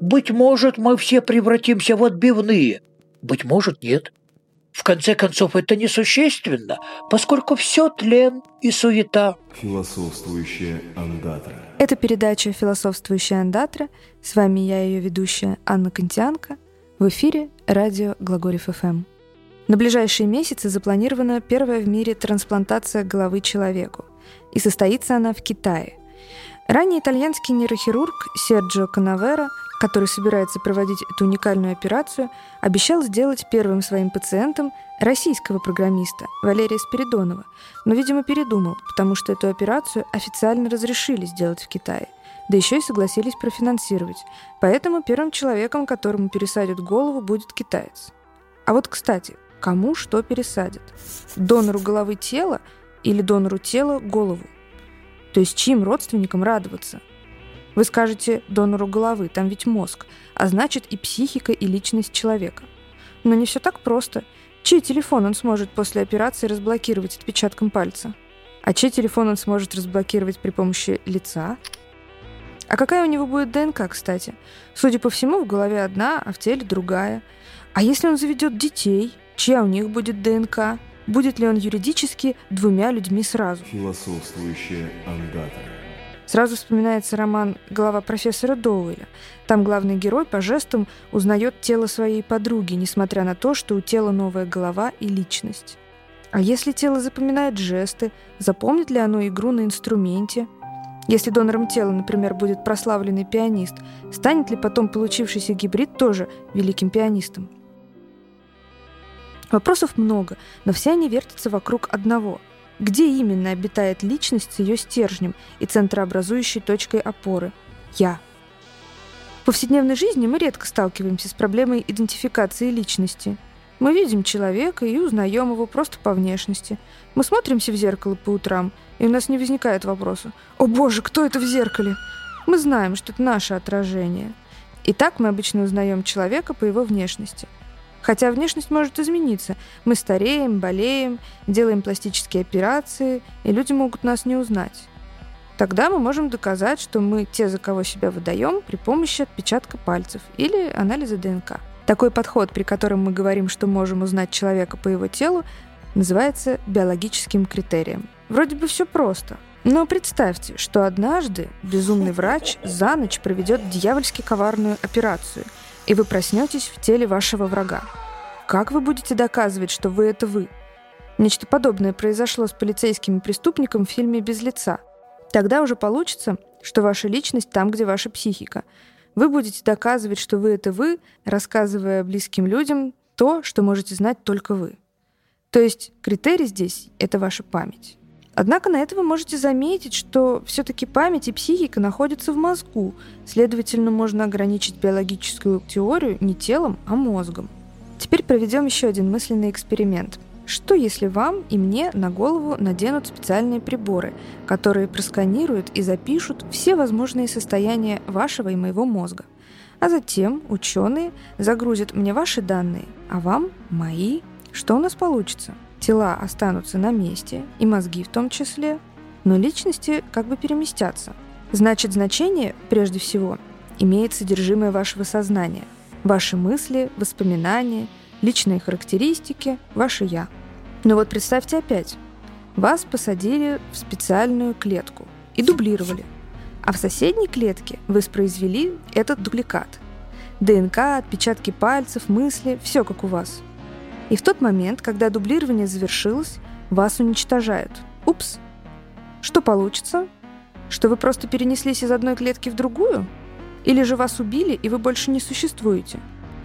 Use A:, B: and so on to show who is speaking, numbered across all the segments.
A: Быть может, мы все превратимся в отбивные. Быть может, нет. В конце концов, это несущественно, поскольку все тлен и суета.
B: Философствующая андатра.
C: Это передача «Философствующая андатра». С вами я, ее ведущая Анна Контианко. В эфире радио Глаголев ФМ. На ближайшие месяцы запланирована первая в мире трансплантация головы человеку. И состоится она в Китае. Ранее итальянский нейрохирург Серджио Канавера – который собирается проводить эту уникальную операцию, обещал сделать первым своим пациентом российского программиста Валерия Спиридонова, но, видимо, передумал, потому что эту операцию официально разрешили сделать в Китае, да еще и согласились профинансировать. Поэтому первым человеком, которому пересадят голову, будет китаец. А вот, кстати, кому что пересадят? Донору головы тела или донору тела голову? То есть чьим родственникам радоваться – вы скажете донору головы, там ведь мозг, а значит и психика, и личность человека. Но не все так просто. Чей телефон он сможет после операции разблокировать отпечатком пальца? А чей телефон он сможет разблокировать при помощи лица? А какая у него будет ДНК, кстати? Судя по всему, в голове одна, а в теле другая. А если он заведет детей, чья у них будет ДНК? Будет ли он юридически двумя людьми сразу?
B: Философствующая андатра.
C: Сразу вспоминается роман «Голова профессора Доуэля». Там главный герой по жестам узнает тело своей подруги, несмотря на то, что у тела новая голова и личность. А если тело запоминает жесты, запомнит ли оно игру на инструменте? Если донором тела, например, будет прославленный пианист, станет ли потом получившийся гибрид тоже великим пианистом? Вопросов много, но все они вертятся вокруг одного – где именно обитает личность с ее стержнем и центрообразующей точкой опоры? Я. В повседневной жизни мы редко сталкиваемся с проблемой идентификации личности. Мы видим человека и узнаем его просто по внешности. Мы смотримся в зеркало по утрам, и у нас не возникает вопроса «О боже, кто это в зеркале?» Мы знаем, что это наше отражение. И так мы обычно узнаем человека по его внешности – Хотя внешность может измениться. Мы стареем, болеем, делаем пластические операции, и люди могут нас не узнать. Тогда мы можем доказать, что мы те, за кого себя выдаем, при помощи отпечатка пальцев или анализа ДНК. Такой подход, при котором мы говорим, что можем узнать человека по его телу, называется биологическим критерием. Вроде бы все просто. Но представьте, что однажды безумный врач за ночь проведет дьявольски коварную операцию – и вы проснетесь в теле вашего врага. Как вы будете доказывать, что вы — это вы? Нечто подобное произошло с полицейским преступником в фильме «Без лица». Тогда уже получится, что ваша личность там, где ваша психика. Вы будете доказывать, что вы — это вы, рассказывая близким людям то, что можете знать только вы. То есть критерий здесь — это ваша память. Однако на это вы можете заметить, что все-таки память и психика находятся в мозгу, следовательно, можно ограничить биологическую теорию не телом, а мозгом. Теперь проведем еще один мысленный эксперимент. Что если вам и мне на голову наденут специальные приборы, которые просканируют и запишут все возможные состояния вашего и моего мозга? А затем ученые загрузят мне ваши данные, а вам мои. Что у нас получится? Тела останутся на месте, и мозги в том числе, но личности как бы переместятся. Значит, значение, прежде всего, имеет содержимое вашего сознания, ваши мысли, воспоминания, личные характеристики, ваше «я». Но вот представьте опять, вас посадили в специальную клетку и дублировали, а в соседней клетке воспроизвели этот дубликат. ДНК, отпечатки пальцев, мысли – все как у вас – и в тот момент, когда дублирование завершилось, вас уничтожают. Упс. Что получится? Что вы просто перенеслись из одной клетки в другую? Или же вас убили, и вы больше не существуете?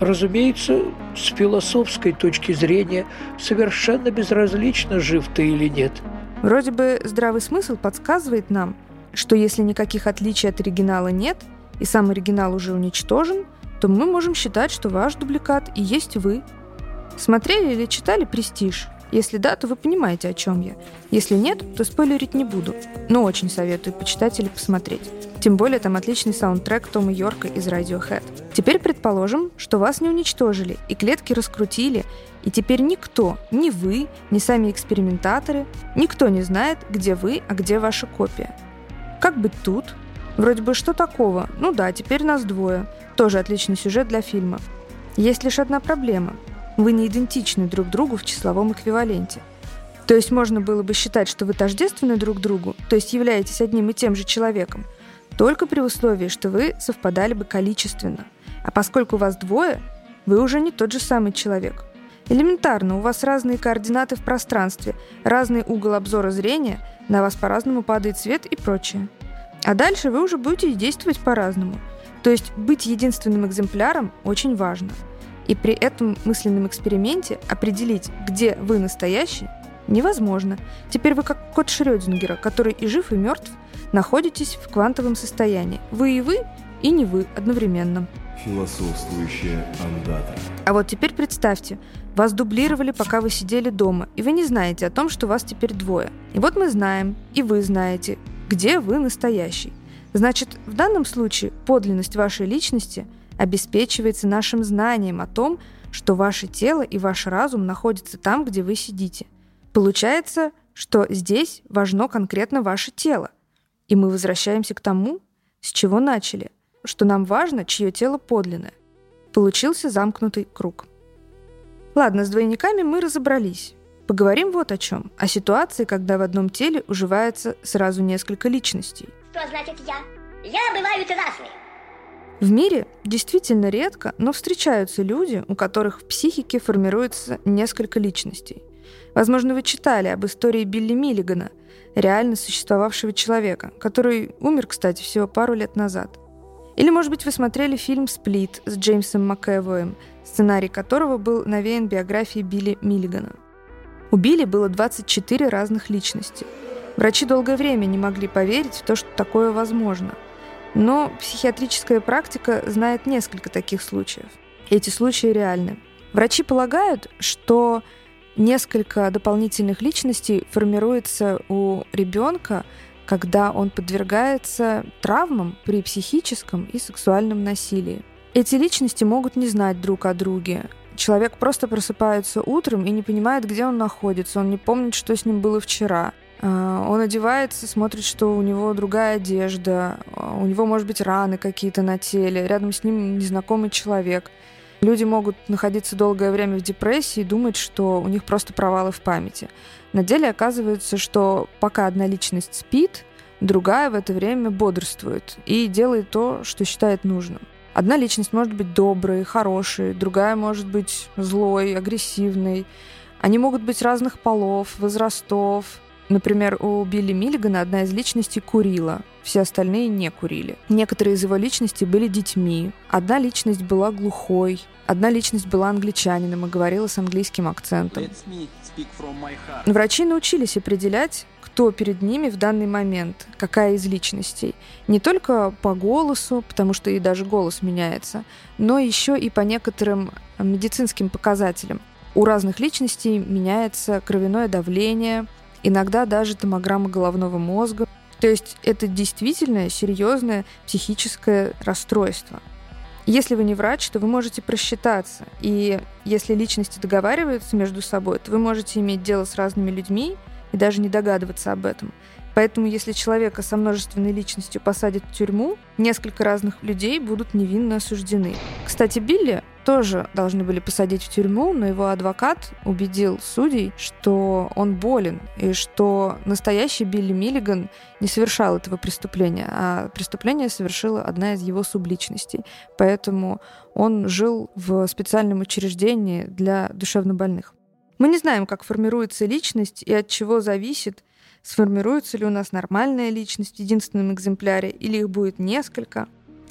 A: Разумеется, с философской точки зрения совершенно безразлично, жив ты или нет.
C: Вроде бы здравый смысл подсказывает нам, что если никаких отличий от оригинала нет, и сам оригинал уже уничтожен, то мы можем считать, что ваш дубликат и есть вы – Смотрели или читали «Престиж»? Если да, то вы понимаете, о чем я. Если нет, то спойлерить не буду. Но очень советую почитать или посмотреть. Тем более там отличный саундтрек Тома Йорка из Radiohead. Теперь предположим, что вас не уничтожили, и клетки раскрутили, и теперь никто, ни вы, ни сами экспериментаторы, никто не знает, где вы, а где ваша копия. Как быть тут? Вроде бы что такого? Ну да, теперь нас двое. Тоже отличный сюжет для фильма. Есть лишь одна проблема. Вы не идентичны друг другу в числовом эквиваленте. То есть можно было бы считать, что вы тождественны друг другу, то есть являетесь одним и тем же человеком, только при условии, что вы совпадали бы количественно. А поскольку вас двое, вы уже не тот же самый человек. Элементарно, у вас разные координаты в пространстве, разный угол обзора зрения, на вас по-разному падает свет и прочее. А дальше вы уже будете действовать по-разному. То есть быть единственным экземпляром очень важно. И при этом мысленном эксперименте определить, где вы настоящий, невозможно. Теперь вы как кот Шрёдингера, который и жив, и мертв, находитесь в квантовом состоянии. Вы и вы, и не вы одновременно.
B: Философствующая андатра.
C: А вот теперь представьте, вас дублировали, пока вы сидели дома, и вы не знаете о том, что вас теперь двое. И вот мы знаем, и вы знаете, где вы настоящий. Значит, в данном случае подлинность вашей личности обеспечивается нашим знанием о том, что ваше тело и ваш разум находятся там, где вы сидите. Получается, что здесь важно конкретно ваше тело. И мы возвращаемся к тому, с чего начали, что нам важно, чье тело подлинное. Получился замкнутый круг. Ладно, с двойниками мы разобрались. Поговорим вот о чем. О ситуации, когда в одном теле уживается сразу несколько личностей.
D: Что значит я? Я бывают разные.
C: В мире действительно редко, но встречаются люди, у которых в психике формируется несколько личностей. Возможно, вы читали об истории Билли Миллигана, реально существовавшего человека, который умер, кстати, всего пару лет назад. Или, может быть, вы смотрели фильм «Сплит» с Джеймсом МакЭвоем, сценарий которого был навеян биографией Билли Миллигана. У Билли было 24 разных личности. Врачи долгое время не могли поверить в то, что такое возможно. Но психиатрическая практика знает несколько таких случаев. Эти случаи реальны. Врачи полагают, что несколько дополнительных личностей формируется у ребенка, когда он подвергается травмам при психическом и сексуальном насилии. Эти личности могут не знать друг о друге. Человек просто просыпается утром и не понимает, где он находится. Он не помнит, что с ним было вчера. А, он одевается, смотрит, что у него другая одежда, а, у него, может быть, раны какие-то на теле, рядом с ним незнакомый человек. Люди могут находиться долгое время в депрессии и думать, что у них просто провалы в памяти. На деле оказывается, что пока одна личность спит, другая в это время бодрствует и делает то, что считает нужным. Одна личность может быть доброй, хорошей, другая может быть злой, агрессивной. Они могут быть разных полов, возрастов. Например, у Билли Миллигана одна из личностей курила, все остальные не курили. Некоторые из его личностей были детьми. Одна личность была глухой, одна личность была англичанином и говорила с английским акцентом. Врачи научились определять, кто перед ними в данный момент, какая из личностей. Не только по голосу, потому что и даже голос меняется, но еще и по некоторым медицинским показателям. У разных личностей меняется кровяное давление, иногда даже томограмма головного мозга. То есть это действительно серьезное психическое расстройство. Если вы не врач, то вы можете просчитаться. И если личности договариваются между собой, то вы можете иметь дело с разными людьми, и даже не догадываться об этом. Поэтому, если человека со множественной личностью посадят в тюрьму, несколько разных людей будут невинно осуждены. Кстати, Билли тоже должны были посадить в тюрьму, но его адвокат убедил судей, что он болен, и что настоящий Билли Миллиган не совершал этого преступления, а преступление совершила одна из его субличностей. Поэтому он жил в специальном учреждении для душевнобольных. Мы не знаем, как формируется личность и от чего зависит, сформируется ли у нас нормальная личность в единственном экземпляре, или их будет несколько,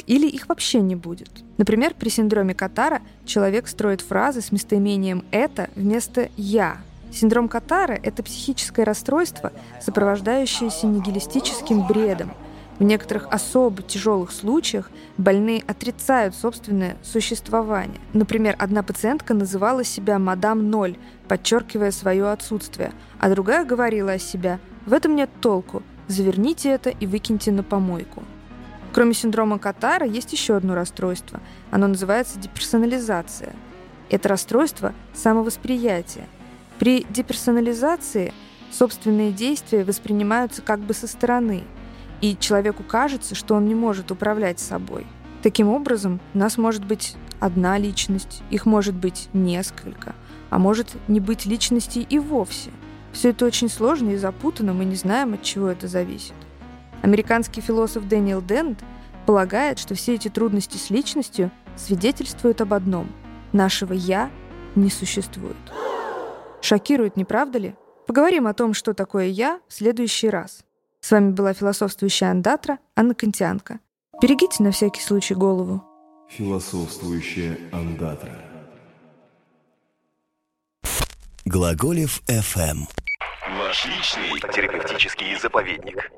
C: или их вообще не будет. Например, при синдроме Катара человек строит фразы с местоимением «это» вместо «я». Синдром Катара — это психическое расстройство, сопровождающееся нигилистическим бредом — в некоторых особо тяжелых случаях больные отрицают собственное существование. Например, одна пациентка называла себя «мадам ноль», подчеркивая свое отсутствие, а другая говорила о себе «в этом нет толку, заверните это и выкиньте на помойку». Кроме синдрома Катара есть еще одно расстройство. Оно называется деперсонализация. Это расстройство самовосприятия. При деперсонализации собственные действия воспринимаются как бы со стороны – И человеку кажется, что он не может управлять собой. Таким образом, у нас может быть одна личность, их может быть несколько, а может не быть личностей и вовсе. Все это очень сложно и запутанно, мы не знаем, от чего это зависит. Американский философ Дэниел Дент полагает, что все эти трудности с личностью свидетельствуют об одном – нашего «я» не существует. Шокирует, не правда ли? Поговорим о том, что такое «я» в следующий раз. С вами была философствующая андатра Анна Контианка. Берегите на всякий случай голову.
B: Философствующая андатра.
E: Глаголев FM.
F: Ваш личный терапевтический заповедник.